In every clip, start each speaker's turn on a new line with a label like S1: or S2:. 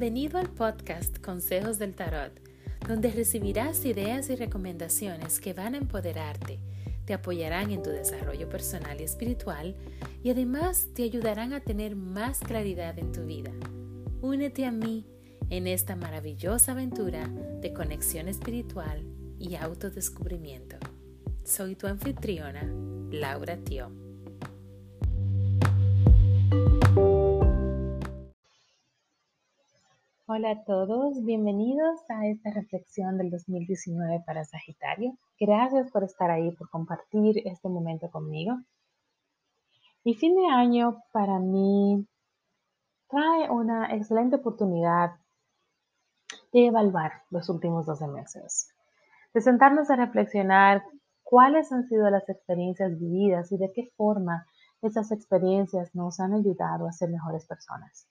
S1: Bienvenido al podcast Consejos del Tarot, donde recibirás ideas y recomendaciones que van a empoderarte, te apoyarán en tu desarrollo personal y espiritual y además te ayudarán a tener más claridad en tu vida. Únete a mí en esta maravillosa aventura de conexión espiritual y autodescubrimiento. Soy tu anfitriona, Laura Tio. Hola a todos, bienvenidos a esta reflexión del 2019 para Sagitario. Gracias por estar ahí, por compartir este momento conmigo. Y fin de año para mí trae una excelente oportunidad de evaluar los últimos 12 meses, de sentarnos a reflexionar cuáles han sido las experiencias vividas y de qué forma esas experiencias nos han ayudado a ser mejores personas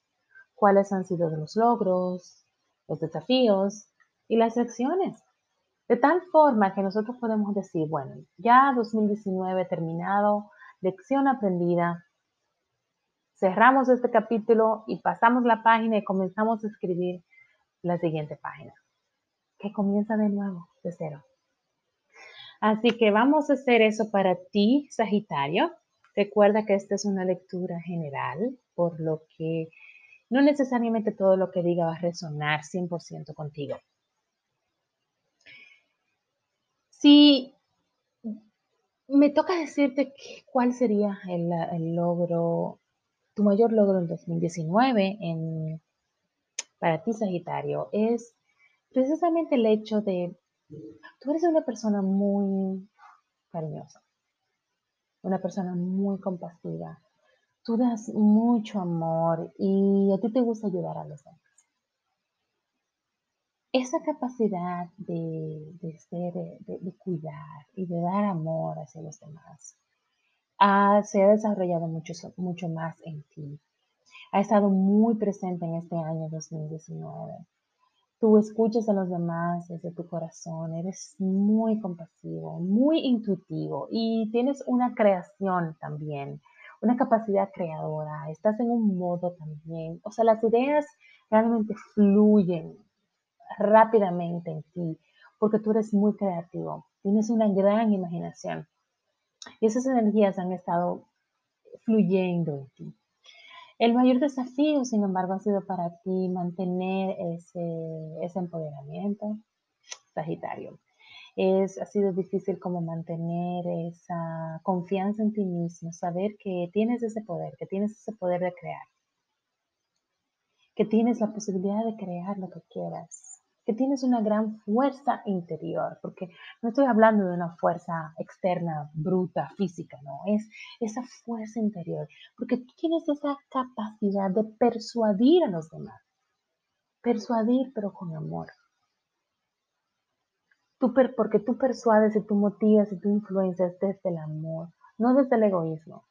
S1: cuáles han sido los logros, los desafíos y las lecciones. De tal forma que nosotros podemos decir, bueno, ya 2019 terminado, lección aprendida, cerramos este capítulo y pasamos la página y comenzamos a escribir la siguiente página, que comienza de nuevo, de cero. Así que vamos a hacer eso para ti, Sagitario. Recuerda que esta es una lectura general, por lo que no necesariamente todo lo que diga va a resonar 100% contigo. Si me toca decirte cuál sería el, logro, tu mayor logro en 2019 en, para ti, Sagitario, es precisamente el hecho de, tú eres una persona muy cariñosa, una persona muy compasiva, tú das mucho amor y a ti te gusta ayudar a los demás. Esa capacidad de, ser, de, cuidar y de dar amor hacia los demás se ha desarrollado mucho, mucho más en ti. Ha estado muy presente en este año 2019. Tú escuchas a los demás desde tu corazón, eres muy compasivo, muy intuitivo y tienes una creación también una capacidad creadora, estás en un modo también, o sea, las ideas realmente fluyen rápidamente en ti, porque tú eres muy creativo, tienes una gran imaginación y esas energías han estado fluyendo en ti. El mayor desafío, sin embargo, ha sido para ti mantener ese, ese empoderamiento, Sagitario es, ha sido difícil como mantener esa confianza en ti mismo, saber que tienes ese poder, que tienes ese poder de crear, que tienes la posibilidad de crear lo que quieras, que tienes una gran fuerza interior, porque no estoy hablando de una fuerza externa, bruta, física, no, es esa fuerza interior, porque tú tienes esa capacidad de persuadir a los demás, persuadir pero con amor porque tú persuades y tú motivas y tú influencias desde el amor, no desde el egoísmo.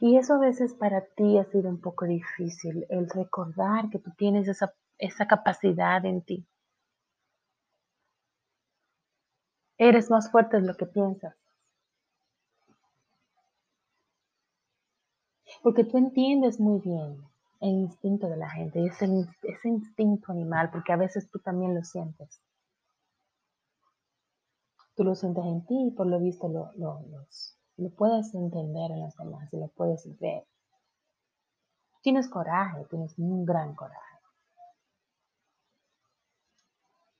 S1: Y eso a veces para ti ha sido un poco difícil, el recordar que tú tienes esa, esa capacidad en ti. Eres más fuerte de lo que piensas. Porque tú entiendes muy bien el instinto de la gente, ese, ese instinto animal, porque a veces tú también lo sientes. Tú lo sientes en ti y por lo visto lo, lo, lo puedes entender en los demás y lo puedes ver. Tienes coraje, tienes un gran coraje.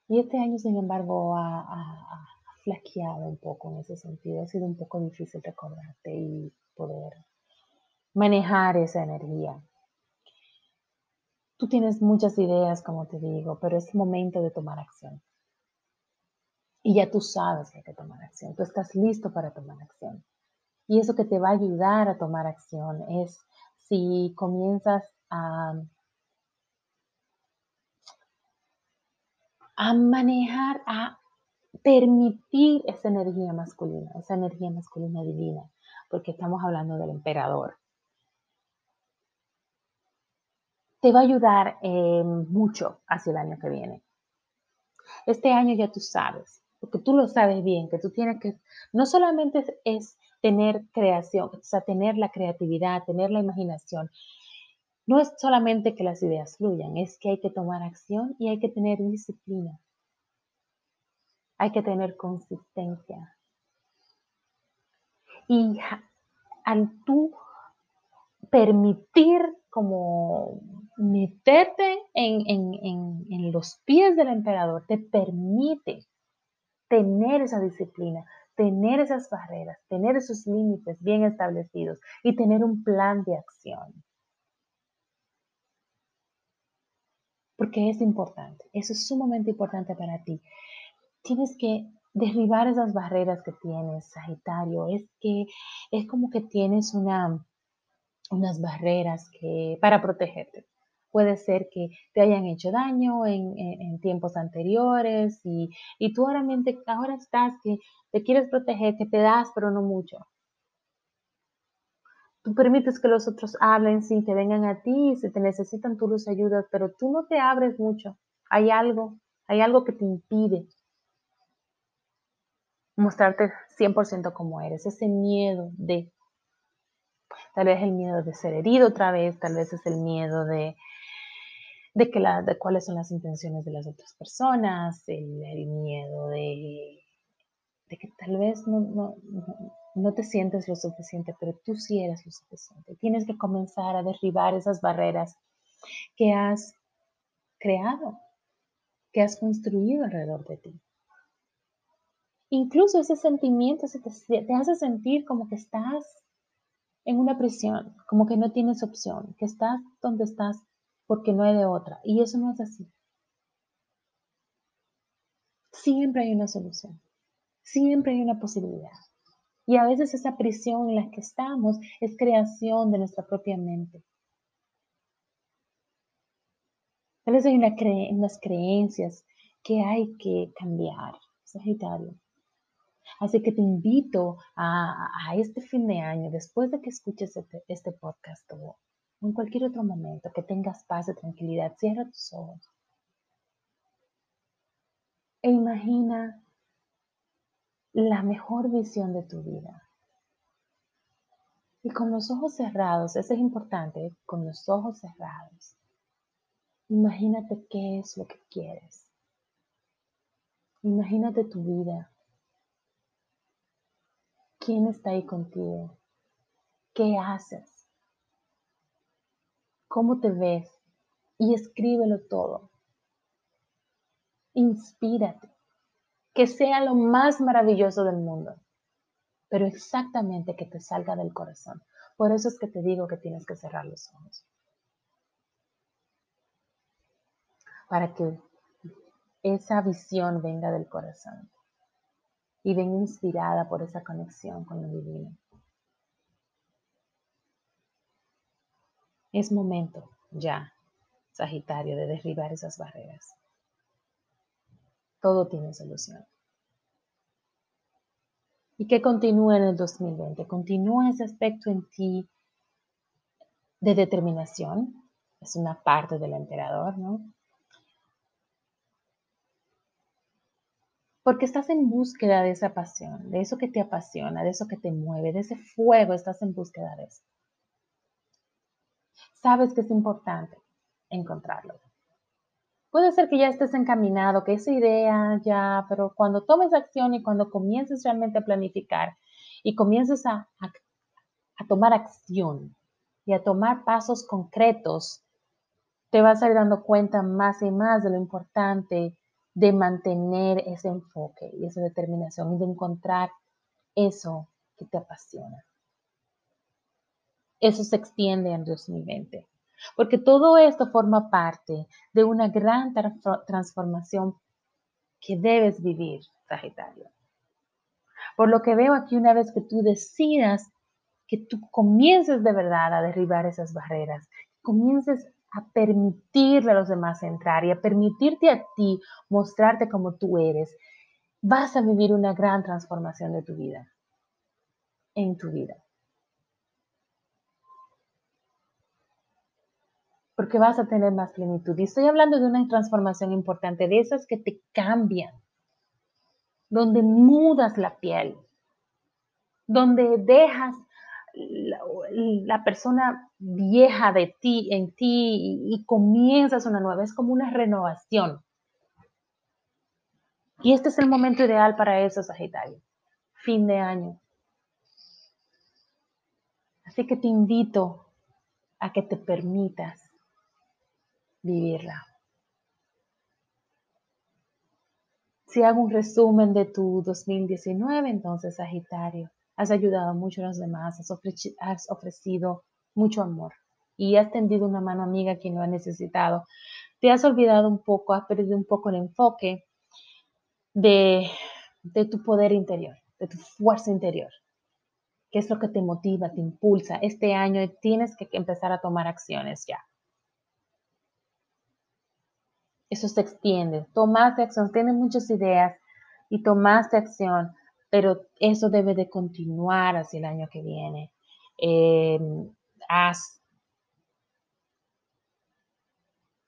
S1: Y este año, sin embargo, ha, ha, flaqueado un poco en ese sentido. Ha sido un poco difícil recordarte y poder manejar esa energía. Tú tienes muchas ideas, como te digo, pero es momento de tomar acción. Y ya tú sabes que hay que tomar acción. Tú estás listo para tomar acción. Y eso que te va a ayudar a tomar acción es si comienzas a, a manejar, a permitir esa energía masculina, esa energía masculina divina, porque estamos hablando del emperador. Te va a ayudar eh, mucho hacia el año que viene. Este año ya tú sabes, porque tú lo sabes bien, que tú tienes que, no solamente es, tener creación, o sea, tener la creatividad, tener la imaginación, no es solamente que las ideas fluyan, es que hay que tomar acción y hay que tener disciplina. Hay que tener consistencia. Y al tú permitir como meterte en, en, los pies del emperador, te permite tener esa disciplina, tener esas barreras, tener esos límites bien establecidos y tener un plan de acción. Porque es importante, eso es sumamente importante para ti. Tienes que derribar esas barreras que tienes, Sagitario. Es que es como que tienes una, unas barreras que, para protegerte. Puede ser que te hayan hecho daño en, tiempos anteriores y, y tú ahora, ahora estás que te quieres proteger, que te das, pero no mucho. Tú permites que los otros hablen sin que vengan a ti, si te necesitan tú los ayudas, pero tú no te abres mucho. Hay algo, hay algo que te impide mostrarte 100% como eres, ese miedo de, tal vez el miedo de ser herido otra vez, tal vez es el miedo de, de, que la, de cuáles son las intenciones de las otras personas, el, miedo de, de, que tal vez no, no, no, te sientes lo suficiente, pero tú sí eres lo suficiente. Tienes que comenzar a derribar esas barreras que has creado, que has construido alrededor de ti. Incluso ese sentimiento se te, hace sentir como que estás en una prisión, como que no tienes opción, que estás donde estás porque no hay de otra. Y eso no es así. Siempre hay una solución, siempre hay una posibilidad. Y a veces esa prisión en la que estamos es creación de nuestra propia mente. Tal vez hay unas creencias que hay que cambiar, Sagitario. Así que te invito a, este fin de año, después de que escuches este, este podcast en cualquier otro momento, que tengas paz y tranquilidad, cierra tus ojos. E imagina la mejor visión de tu vida. Y con los ojos cerrados, eso es importante, con los ojos cerrados, imagínate qué es lo que quieres. Imagínate tu vida ¿Quién está ahí contigo? ¿Qué haces? ¿Cómo te ves? Y escríbelo todo. Inspírate. Que sea lo más maravilloso del mundo. Pero exactamente que te salga del corazón. Por eso es que te digo que tienes que cerrar los ojos. Para que esa visión venga del corazón y ven inspirada por esa conexión con lo divino. Es momento ya, Sagitario, de derribar esas barreras. Todo tiene solución. Y que continúe en el 2020. Continúa ese aspecto en ti de determinación. Es una parte del emperador, ¿no? Porque estás en búsqueda de esa pasión, de eso que te apasiona, de eso que te mueve, de ese fuego, estás en búsqueda de eso. Sabes que es importante encontrarlo. Puede ser que ya estés encaminado, que esa idea ya, pero cuando tomes acción y cuando comiences realmente a planificar y comiences a, a tomar acción y a tomar pasos concretos, te vas a ir dando cuenta más y más de lo importante de mantener ese enfoque y esa determinación y de encontrar eso que te apasiona. Eso se extiende en 2020, porque todo esto forma parte de una gran transformación que debes vivir, Sagitario. Por lo que veo aquí, una vez que tú decidas que tú comiences de verdad a derribar esas barreras, comiences a permitirle a los demás entrar y a permitirte a ti mostrarte como tú eres, vas a vivir una gran transformación de tu vida, en tu vida. Porque vas a tener más plenitud. Y estoy hablando de una transformación importante, de esas que te cambian, donde mudas la piel, donde dejas la, persona vieja de ti, en ti, y, comienzas una nueva. Es como una renovación. Y este es el momento ideal para eso, Sagitario. Fin de año. Así que te invito a que te permitas vivirla. Si hago un resumen de tu 2019, entonces Sagitario, has ayudado mucho a los demás, has, ofrecido mucho amor y has tendido una mano amiga a quien lo ha necesitado. Te has olvidado un poco, has perdido un poco el enfoque de, de tu poder interior, de tu fuerza interior. ¿Qué es lo que te motiva, te impulsa? Este año tienes que empezar a tomar acciones ya. Eso se extiende. Tomaste acción, tienes muchas ideas y tomaste acción, pero eso debe de continuar hacia el año que viene. Em, has,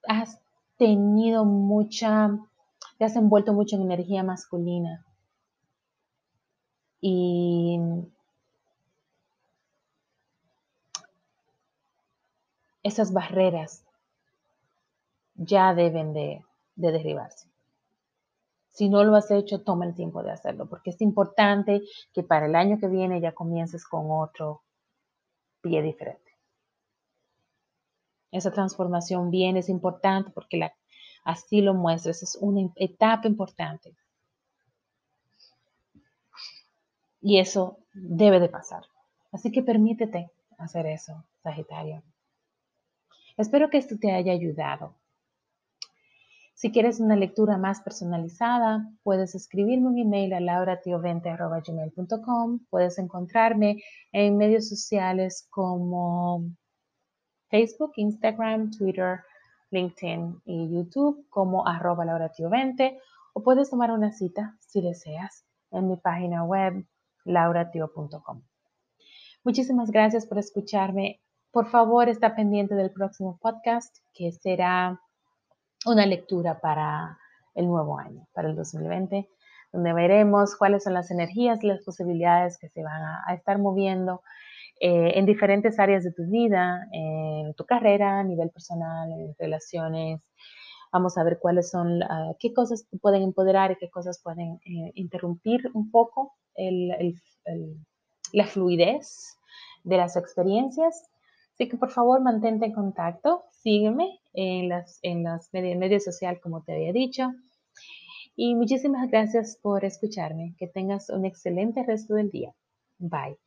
S1: has tenido mucha, te has envuelto mucho en energía masculina. Y esas barreras ya deben de, derribarse. Si no lo has hecho, toma el tiempo de hacerlo, porque es importante que para el año que viene ya comiences con otro pie diferente. Esa transformación viene, es importante porque la, así lo muestras, es una etapa importante. Y eso debe de pasar. Así que permítete hacer eso, Sagitario. Espero que esto te haya ayudado. Si quieres una lectura más personalizada, puedes escribirme un email a lauratiovente.com. Puedes encontrarme en medios sociales como Facebook, Instagram, Twitter, LinkedIn y YouTube como arroba lauratiovente o puedes tomar una cita si deseas en mi página web lauratio.com. Muchísimas gracias por escucharme por favor, está pendiente del próximo podcast, que será una lectura para el nuevo año, para el 2020, donde veremos cuáles son las energías y las posibilidades que se van a, estar moviendo eh, en diferentes áreas de tu vida, en tu carrera, a nivel personal, en relaciones. Vamos a ver cuáles son, qué cosas pueden empoderar y qué cosas pueden eh, interrumpir un poco la fluidez de las experiencias Así que por favor mantente en contacto, sígueme en las, en las medios, sociales como te había dicho. Y muchísimas gracias por escucharme. Que tengas un excelente resto del día. Bye.